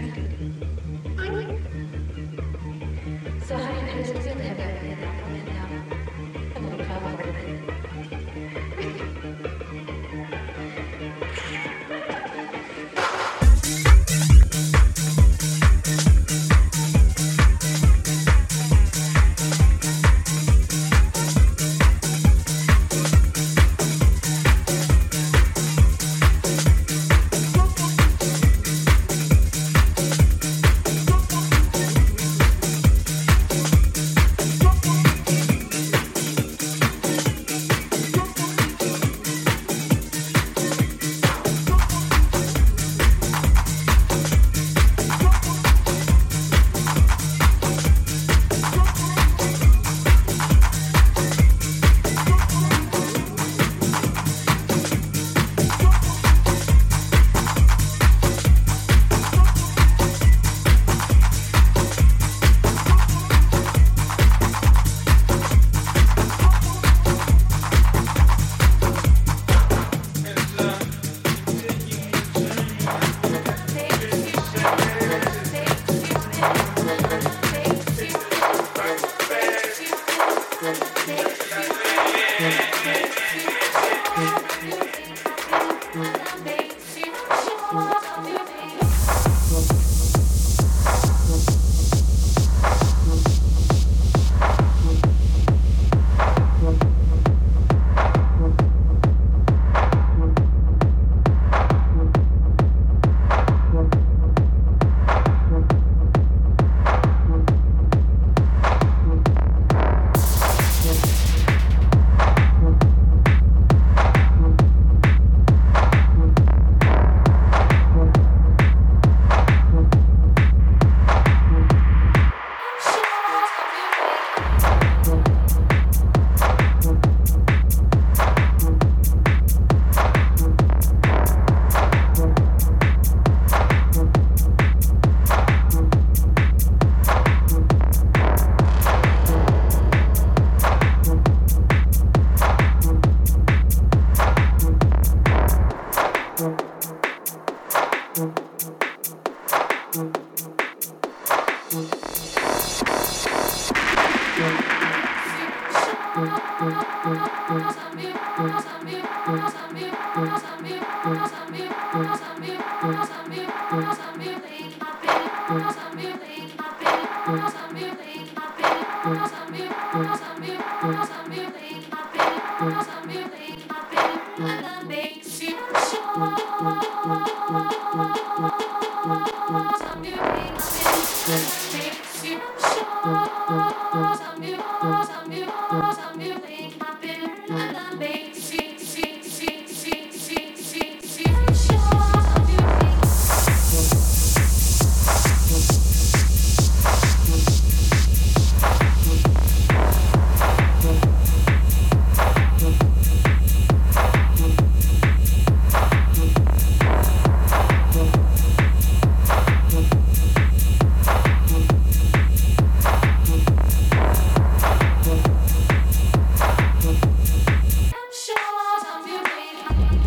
Thank you.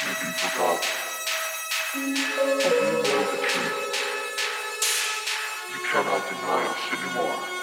You cannot deny us anymore.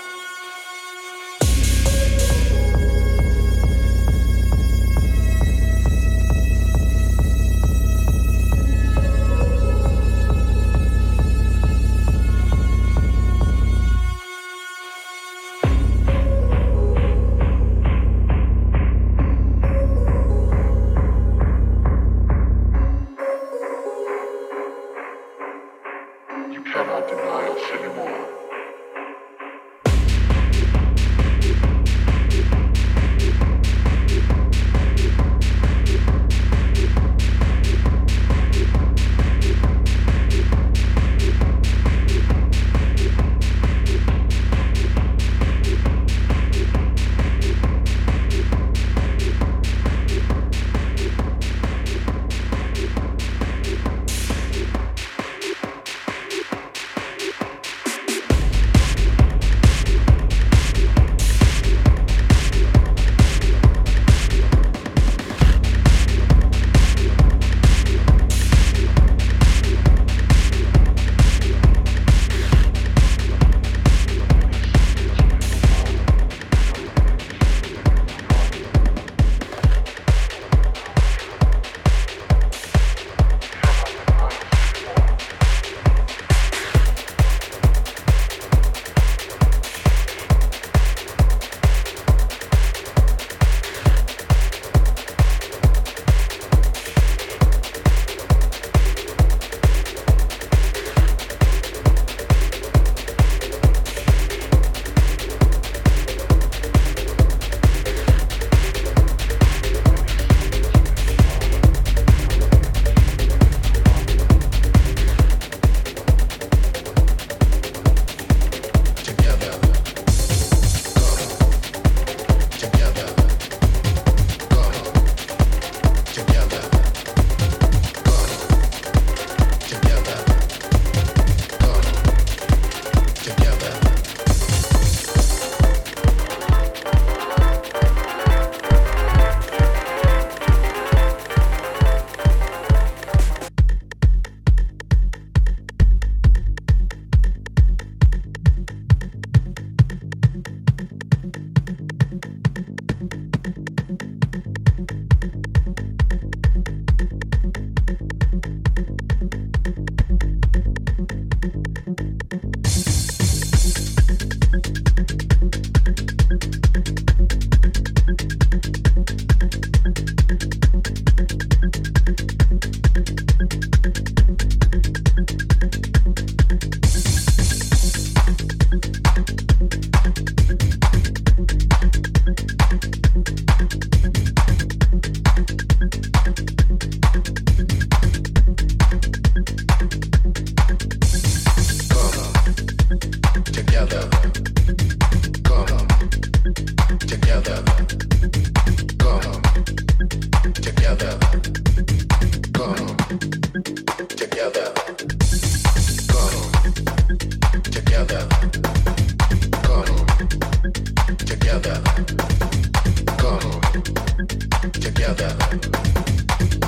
together.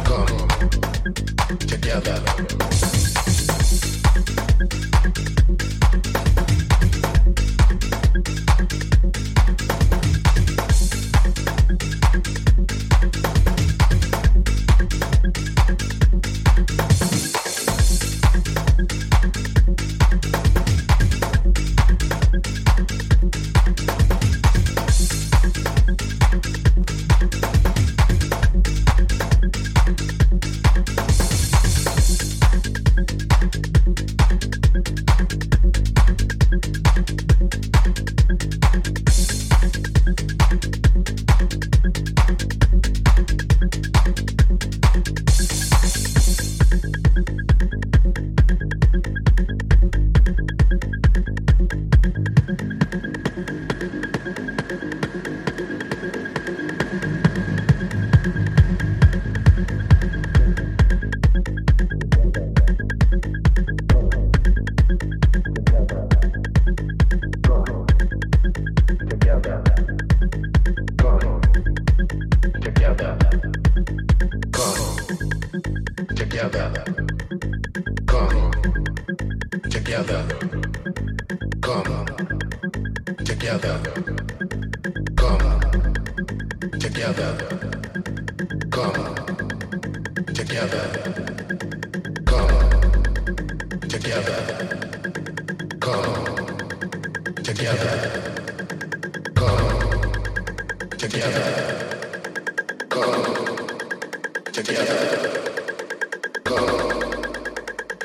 Come together.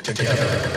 Together.